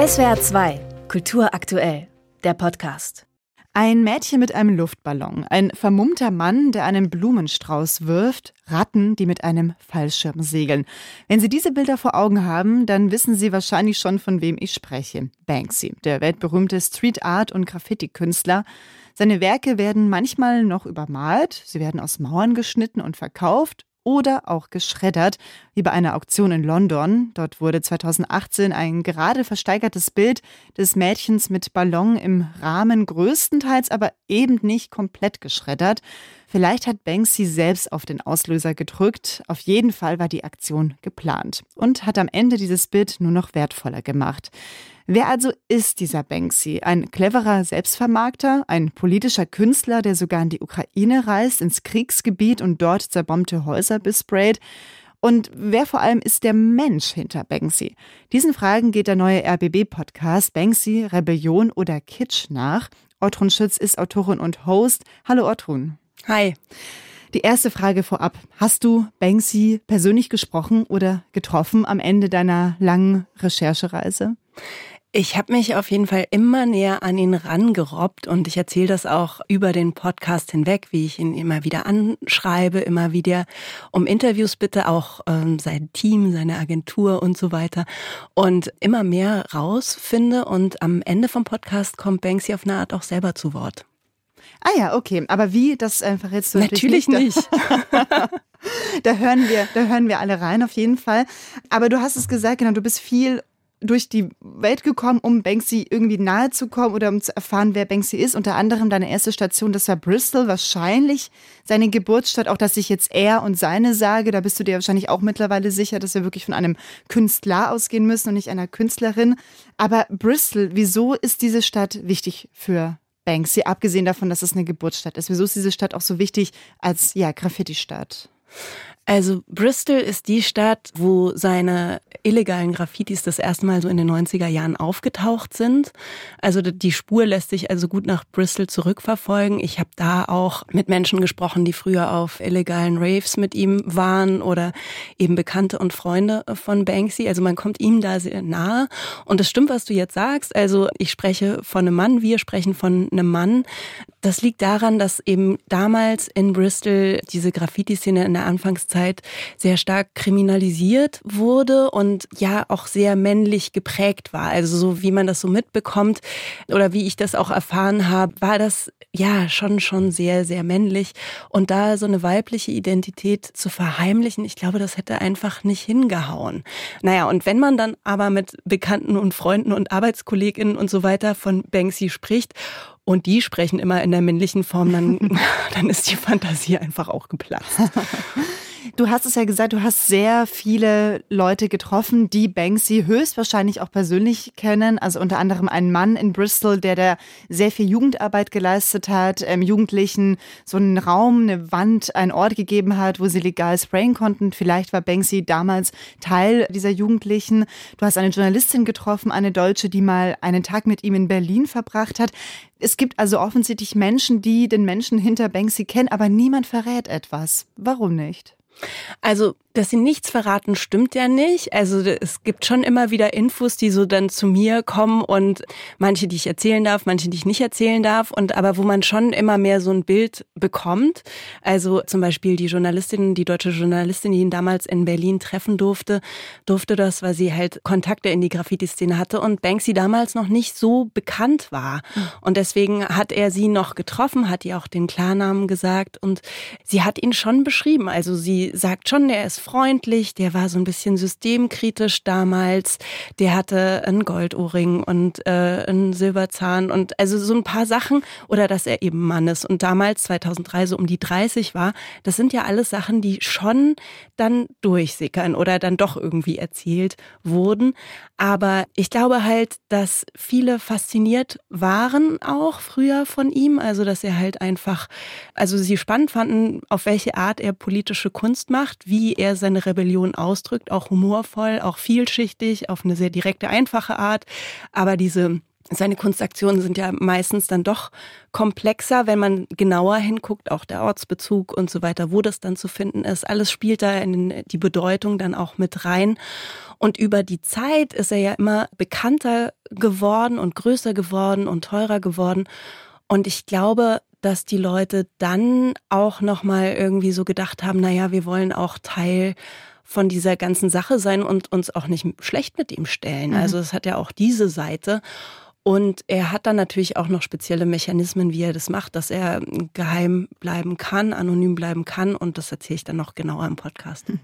SWR 2, Kultur aktuell, der Podcast. Ein Mädchen mit einem Luftballon, ein vermummter Mann, der einen Blumenstrauß wirft, Ratten, die mit einem Fallschirm segeln. Wenn Sie diese Bilder vor Augen haben, dann wissen Sie wahrscheinlich schon, von wem ich spreche. Banksy, der weltberühmte Street Art und Graffiti-Künstler. Seine Werke werden manchmal noch übermalt, sie werden aus Mauern geschnitten und verkauft oder auch geschreddert, wie bei einer Auktion in London. Dort wurde 2018 ein gerade versteigertes Bild des Mädchens mit Ballon im Rahmen größtenteils, aber eben nicht komplett geschreddert. Vielleicht hat Banksy selbst auf den Auslöser gedrückt. Auf jeden Fall war die Aktion geplant und hat am Ende dieses Bild nur noch wertvoller gemacht. Wer also ist dieser Banksy? Ein cleverer Selbstvermarkter, ein politischer Künstler, der sogar in die Ukraine reist, ins Kriegsgebiet und dort zerbombte Häuser besprayt? Und wer vor allem ist der Mensch hinter Banksy? Diesen Fragen geht der neue RBB-Podcast Banksy, Rebellion oder Kitsch nach. Ortrun Schütz ist Autorin und Host. Hallo Ortrun. Hi. Die erste Frage vorab. Hast du Banksy persönlich gesprochen oder getroffen am Ende deiner langen Recherchereise? Ich habe mich auf jeden Fall immer näher an ihn rangerobbt und ich erzähle das auch über den Podcast hinweg, wie ich ihn immer wieder anschreibe, immer wieder um Interviews bitte, auch ähm, sein Team, seine Agentur und so weiter und immer mehr rausfinde und am Ende vom Podcast kommt Banksy auf eine Art auch selber zu Wort. Ah ja, okay. Aber wie, das einfach jetzt so Natürlich nicht. nicht. da hören wir, da hören wir alle rein auf jeden Fall. Aber du hast es gesagt, genau, du bist viel durch die Welt gekommen, um Banksy irgendwie nahe zu kommen oder um zu erfahren, wer Banksy ist. Unter anderem deine erste Station, das war Bristol, wahrscheinlich seine Geburtsstadt. Auch, dass ich jetzt er und seine sage, da bist du dir wahrscheinlich auch mittlerweile sicher, dass wir wirklich von einem Künstler ausgehen müssen und nicht einer Künstlerin. Aber Bristol, wieso ist diese Stadt wichtig für Banksy, abgesehen davon, dass es eine Geburtsstadt ist? Wieso ist diese Stadt auch so wichtig als ja, Graffiti-Stadt? Also Bristol ist die Stadt, wo seine illegalen Graffitis das erste Mal so in den 90er Jahren aufgetaucht sind. Also die Spur lässt sich also gut nach Bristol zurückverfolgen. Ich habe da auch mit Menschen gesprochen, die früher auf illegalen Raves mit ihm waren oder eben Bekannte und Freunde von Banksy. Also man kommt ihm da sehr nahe. Und es stimmt, was du jetzt sagst. Also ich spreche von einem Mann, wir sprechen von einem Mann. Das liegt daran, dass eben damals in Bristol diese Graffiti-Szene in der Anfangszeit Zeit sehr stark kriminalisiert wurde und ja auch sehr männlich geprägt war. Also so wie man das so mitbekommt oder wie ich das auch erfahren habe, war das ja schon schon sehr sehr männlich und da so eine weibliche Identität zu verheimlichen, ich glaube, das hätte einfach nicht hingehauen. Naja, und wenn man dann aber mit Bekannten und Freunden und Arbeitskolleginnen und so weiter von Banksy spricht und die sprechen immer in der männlichen Form, dann, dann ist die Fantasie einfach auch geplatzt. Du hast es ja gesagt, du hast sehr viele Leute getroffen, die Banksy höchstwahrscheinlich auch persönlich kennen. Also unter anderem einen Mann in Bristol, der da sehr viel Jugendarbeit geleistet hat, ähm, Jugendlichen so einen Raum, eine Wand, einen Ort gegeben hat, wo sie legal sprayen konnten. Vielleicht war Banksy damals Teil dieser Jugendlichen. Du hast eine Journalistin getroffen, eine Deutsche, die mal einen Tag mit ihm in Berlin verbracht hat. Es gibt also offensichtlich Menschen, die den Menschen hinter Banksy kennen, aber niemand verrät etwas. Warum nicht? Also dass sie nichts verraten, stimmt ja nicht. Also es gibt schon immer wieder Infos, die so dann zu mir kommen und manche, die ich erzählen darf, manche, die ich nicht erzählen darf. Und aber wo man schon immer mehr so ein Bild bekommt. Also zum Beispiel die Journalistin, die deutsche Journalistin, die ihn damals in Berlin treffen durfte, durfte das, weil sie halt Kontakte in die Graffiti-Szene hatte und Banksy damals noch nicht so bekannt war. Hm. Und deswegen hat er sie noch getroffen, hat ihr auch den Klarnamen gesagt und sie hat ihn schon beschrieben. Also sie sagt schon, er ist freundlich, der war so ein bisschen systemkritisch damals, der hatte einen Goldohrring und äh, einen Silberzahn und also so ein paar Sachen oder dass er eben Mann ist und damals 2003 so um die 30 war, das sind ja alles Sachen, die schon dann durchsickern oder dann doch irgendwie erzählt wurden. Aber ich glaube halt, dass viele fasziniert waren auch früher von ihm, also dass er halt einfach, also sie spannend fanden, auf welche Art er politische Kunst macht, wie er seine Rebellion ausdrückt, auch humorvoll, auch vielschichtig, auf eine sehr direkte, einfache Art. Aber diese seine Kunstaktionen sind ja meistens dann doch komplexer, wenn man genauer hinguckt, auch der Ortsbezug und so weiter, wo das dann zu finden ist. Alles spielt da in die Bedeutung dann auch mit rein. Und über die Zeit ist er ja immer bekannter geworden und größer geworden und teurer geworden. Und ich glaube, dass die Leute dann auch nochmal irgendwie so gedacht haben, naja, wir wollen auch Teil von dieser ganzen Sache sein und uns auch nicht schlecht mit ihm stellen. Mhm. Also es hat ja auch diese Seite. Und er hat dann natürlich auch noch spezielle Mechanismen, wie er das macht, dass er geheim bleiben kann, anonym bleiben kann. Und das erzähle ich dann noch genauer im Podcast. Hm.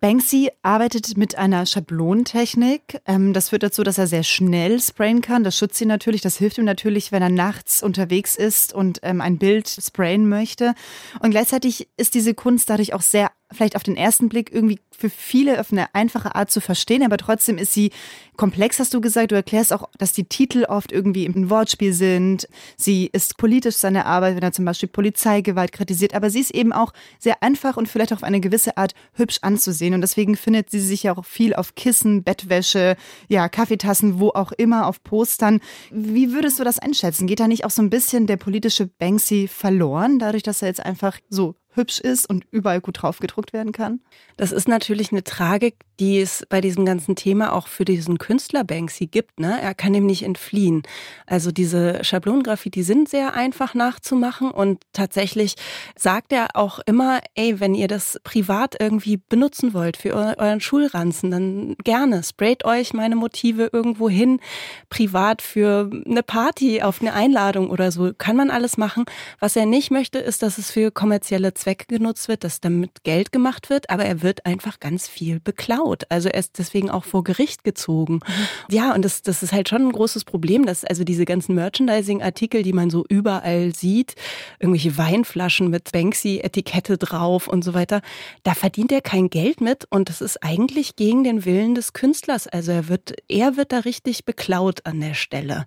Banksy arbeitet mit einer Schablonentechnik. Ähm, das führt dazu, dass er sehr schnell sprayen kann. Das schützt ihn natürlich. Das hilft ihm natürlich, wenn er nachts unterwegs ist und ähm, ein Bild sprayen möchte. Und gleichzeitig ist diese Kunst dadurch auch sehr vielleicht auf den ersten Blick irgendwie für viele auf eine einfache Art zu verstehen, aber trotzdem ist sie komplex, hast du gesagt. Du erklärst auch, dass die Titel oft irgendwie im Wortspiel sind. Sie ist politisch seine Arbeit, wenn er zum Beispiel Polizeigewalt kritisiert, aber sie ist eben auch sehr einfach und vielleicht auf eine gewisse Art hübsch anzusehen. Und deswegen findet sie sich ja auch viel auf Kissen, Bettwäsche, ja, Kaffeetassen, wo auch immer, auf Postern. Wie würdest du das einschätzen? Geht da nicht auch so ein bisschen der politische Banksy verloren, dadurch, dass er jetzt einfach so hübsch ist und überall gut drauf gedruckt werden kann? Das ist natürlich eine Tragik, die es bei diesem ganzen Thema auch für diesen Künstler Banksy gibt. Ne? Er kann ihm nicht entfliehen. Also diese Schablonengraffiti sind sehr einfach nachzumachen und tatsächlich sagt er auch immer, ey, wenn ihr das privat irgendwie benutzen wollt für euren Schulranzen, dann gerne sprayt euch meine Motive irgendwo hin, privat für eine Party, auf eine Einladung oder so, kann man alles machen. Was er nicht möchte, ist, dass es für kommerzielle Zwecke genutzt wird, dass damit Geld gemacht wird, aber er wird einfach ganz viel beklaut. Also er ist deswegen auch vor Gericht gezogen. Mhm. Ja, und das, das ist halt schon ein großes Problem, dass also diese ganzen Merchandising-Artikel, die man so überall sieht, irgendwelche Weinflaschen mit Banksy-Etikette drauf und so weiter, da verdient er kein Geld mit und das ist eigentlich gegen den Willen des Künstlers. Also er wird, er wird da richtig beklaut an der Stelle.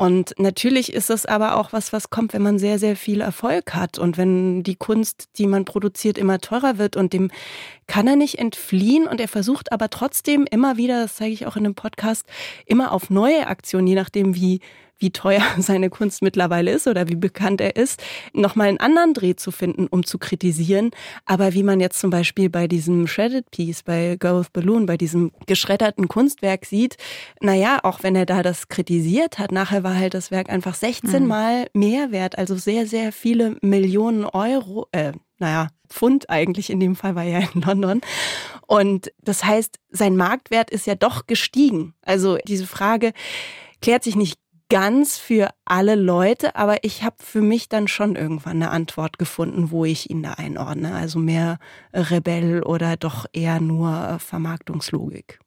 Und natürlich ist es aber auch was, was kommt, wenn man sehr, sehr viel Erfolg hat. Und wenn die Kunst, die man produziert, immer teurer wird und dem kann er nicht entfliehen und er versucht aber trotzdem immer wieder, das zeige ich auch in dem Podcast, immer auf neue Aktionen, je nachdem wie wie teuer seine Kunst mittlerweile ist oder wie bekannt er ist, nochmal einen anderen Dreh zu finden, um zu kritisieren. Aber wie man jetzt zum Beispiel bei diesem Shredded Piece, bei Go with Balloon, bei diesem geschredderten Kunstwerk sieht, naja, auch wenn er da das kritisiert hat, nachher war halt das Werk einfach 16 mhm. Mal mehr wert, also sehr, sehr viele Millionen Euro, äh, naja, Pfund eigentlich, in dem Fall war er in London. Und das heißt, sein Marktwert ist ja doch gestiegen. Also diese Frage klärt sich nicht ganz für alle Leute, aber ich habe für mich dann schon irgendwann eine Antwort gefunden, wo ich ihn da einordne. Also mehr Rebell oder doch eher nur Vermarktungslogik.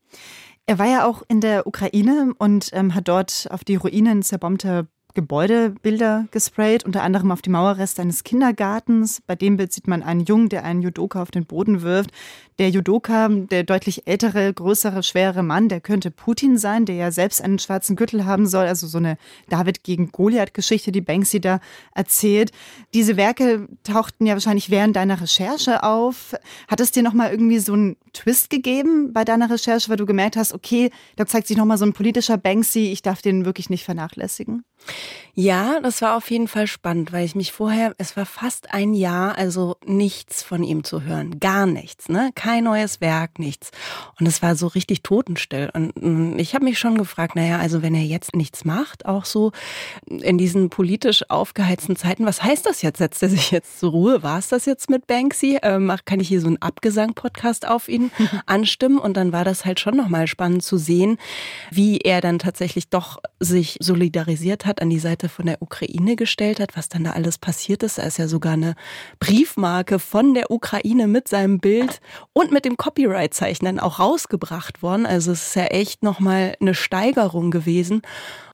Er war ja auch in der Ukraine und ähm, hat dort auf die Ruinen zerbombter Gebäudebilder gesprayt, unter anderem auf die Mauerreste eines Kindergartens. Bei dem Bild sieht man einen Jungen, der einen Judoka auf den Boden wirft. Der Judoka, der deutlich ältere, größere, schwere Mann, der könnte Putin sein, der ja selbst einen schwarzen Gürtel haben soll. Also so eine David gegen Goliath-Geschichte, die Banksy da erzählt. Diese Werke tauchten ja wahrscheinlich während deiner Recherche auf. Hat es dir nochmal irgendwie so einen Twist gegeben bei deiner Recherche, weil du gemerkt hast, okay, da zeigt sich nochmal so ein politischer Banksy, ich darf den wirklich nicht vernachlässigen? Ja, das war auf jeden Fall spannend, weil ich mich vorher, es war fast ein Jahr, also nichts von ihm zu hören, gar nichts, ne? Kein neues Werk, nichts. Und es war so richtig totenstill. Und mm, ich habe mich schon gefragt, naja, also wenn er jetzt nichts macht, auch so in diesen politisch aufgeheizten Zeiten, was heißt das jetzt? Setzt er sich jetzt zur Ruhe? War es das jetzt mit Banksy? Ähm, kann ich hier so einen Abgesang-Podcast auf ihn anstimmen? Und dann war das halt schon nochmal spannend zu sehen, wie er dann tatsächlich doch sich solidarisiert hat, an die Seite Seite von der Ukraine gestellt hat, was dann da alles passiert ist. Da ist ja sogar eine Briefmarke von der Ukraine mit seinem Bild und mit dem Copyright-Zeichen dann auch rausgebracht worden. Also es ist ja echt nochmal eine Steigerung gewesen.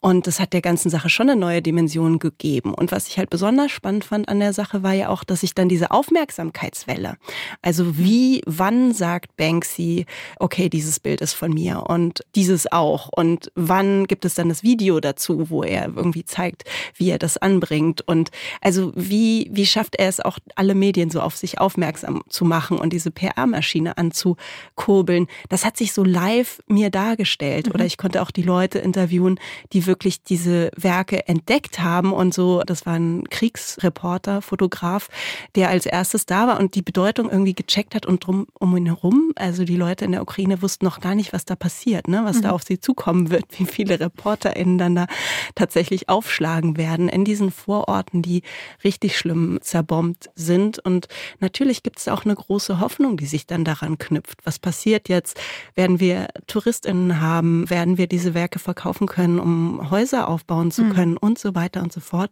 Und das hat der ganzen Sache schon eine neue Dimension gegeben. Und was ich halt besonders spannend fand an der Sache war ja auch, dass ich dann diese Aufmerksamkeitswelle, also wie, wann sagt Banksy, okay, dieses Bild ist von mir und dieses auch. Und wann gibt es dann das Video dazu, wo er irgendwie zeigt, wie er das anbringt. Und also wie, wie schafft er es auch, alle Medien so auf sich aufmerksam zu machen und diese PR-Maschine Maschine anzukurbeln. Das hat sich so live mir dargestellt. Mhm. Oder ich konnte auch die Leute interviewen, die wirklich diese Werke entdeckt haben und so. Das war ein Kriegsreporter, Fotograf, der als erstes da war und die Bedeutung irgendwie gecheckt hat und drum um ihn herum. Also die Leute in der Ukraine wussten noch gar nicht, was da passiert, ne? was mhm. da auf sie zukommen wird, wie viele ReporterInnen dann da tatsächlich aufschlagen werden in diesen Vororten, die richtig schlimm zerbombt sind. Und natürlich gibt es auch eine große Hoffnung, die sich dann daran knüpft. Was passiert jetzt? Werden wir TouristInnen haben? Werden wir diese Werke verkaufen können, um Häuser aufbauen zu mhm. können mhm. und so weiter und so fort?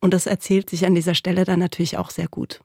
Und das erzählt sich an dieser Stelle dann natürlich auch sehr gut.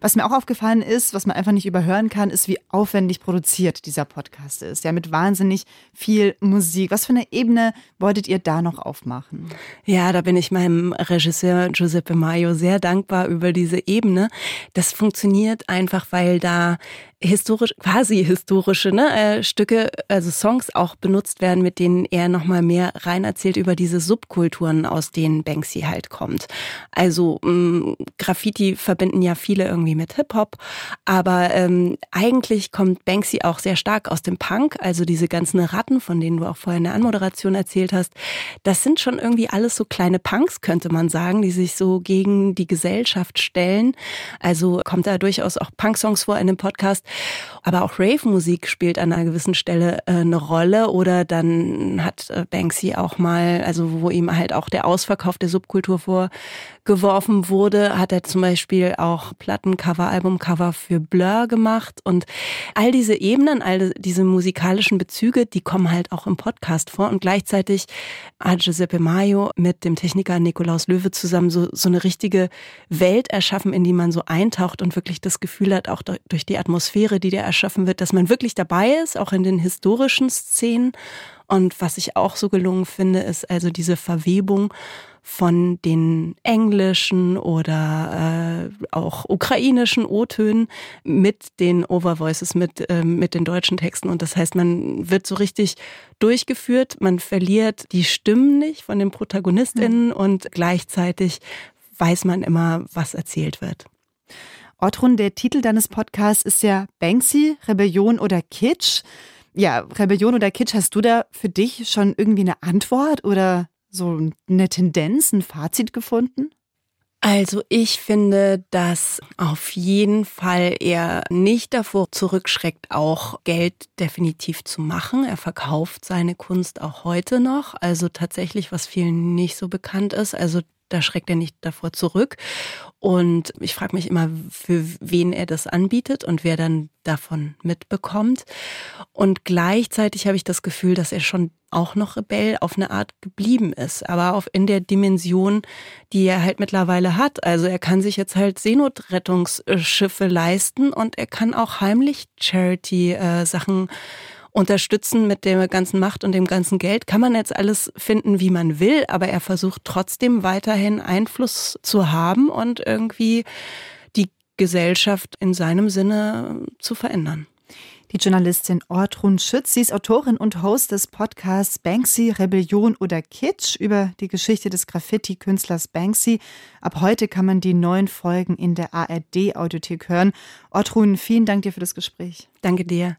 Was mir auch aufgefallen ist, was man einfach nicht überhören kann, ist, wie aufwendig produziert dieser Podcast ist. Ja, mit wahnsinnig viel Musik. Was für eine Ebene wolltet ihr da noch aufmachen? Ja, da bin ich meinem Regisseur Giuseppe Maio sehr dankbar über diese Ebene. Das funktioniert einfach, weil da historisch, quasi historische ne, äh, Stücke, also Songs auch benutzt werden, mit denen er nochmal mehr rein erzählt über diese Subkulturen, aus denen Banksy halt kommt. Also ähm, Graffiti verbinden ja viele irgendwie mit Hip-Hop, aber ähm, eigentlich kommt Banksy auch sehr stark aus dem Punk, also diese ganzen Ratten, von denen du auch vorher in der Anmoderation erzählt hast, das sind schon irgendwie alles so kleine Punks, könnte man sagen, die sich so gegen die Gesellschaft stellen. Also kommt da durchaus auch Punk-Songs vor in dem Podcast. Aber auch Rave-Musik spielt an einer gewissen Stelle äh, eine Rolle. Oder dann hat äh, Banksy auch mal, also wo ihm halt auch der Ausverkauf der Subkultur vorgeworfen wurde, hat er zum Beispiel auch Plattencover, Albumcover für Blur gemacht. Und all diese Ebenen, all diese musikalischen Bezüge, die kommen halt auch im Podcast vor. Und gleichzeitig hat Giuseppe Maio mit dem Techniker Nikolaus Löwe zusammen so, so eine richtige Welt erschaffen, in die man so eintaucht und wirklich das Gefühl hat, auch durch die Atmosphäre, die da erschaffen wird, dass man wirklich dabei ist, auch in den historischen Szenen. Und was ich auch so gelungen finde, ist also diese Verwebung von den englischen oder äh, auch ukrainischen O-Tönen mit den Overvoices, mit, äh, mit den deutschen Texten. Und das heißt, man wird so richtig durchgeführt, man verliert die Stimmen nicht von den ProtagonistInnen mhm. und gleichzeitig weiß man immer, was erzählt wird. Ortrun, der Titel deines Podcasts ist ja Banksy, Rebellion oder Kitsch. Ja, Rebellion oder Kitsch, hast du da für dich schon irgendwie eine Antwort oder so eine Tendenz, ein Fazit gefunden? Also ich finde, dass auf jeden Fall er nicht davor zurückschreckt, auch Geld definitiv zu machen. Er verkauft seine Kunst auch heute noch. Also tatsächlich, was vielen nicht so bekannt ist. Also da schreckt er nicht davor zurück. Und ich frage mich immer, für wen er das anbietet und wer dann davon mitbekommt. Und gleichzeitig habe ich das Gefühl, dass er schon auch noch Rebell auf eine Art geblieben ist, aber auf in der Dimension, die er halt mittlerweile hat. Also er kann sich jetzt halt Seenotrettungsschiffe leisten und er kann auch heimlich Charity-Sachen äh, unterstützen mit der ganzen Macht und dem ganzen Geld. Kann man jetzt alles finden, wie man will, aber er versucht trotzdem weiterhin Einfluss zu haben und irgendwie die Gesellschaft in seinem Sinne zu verändern. Die Journalistin Ortrun Schütz, sie ist Autorin und Host des Podcasts Banksy, Rebellion oder Kitsch über die Geschichte des Graffiti-Künstlers Banksy. Ab heute kann man die neuen Folgen in der ARD-Audiothek hören. Ortrun, vielen Dank dir für das Gespräch. Danke dir.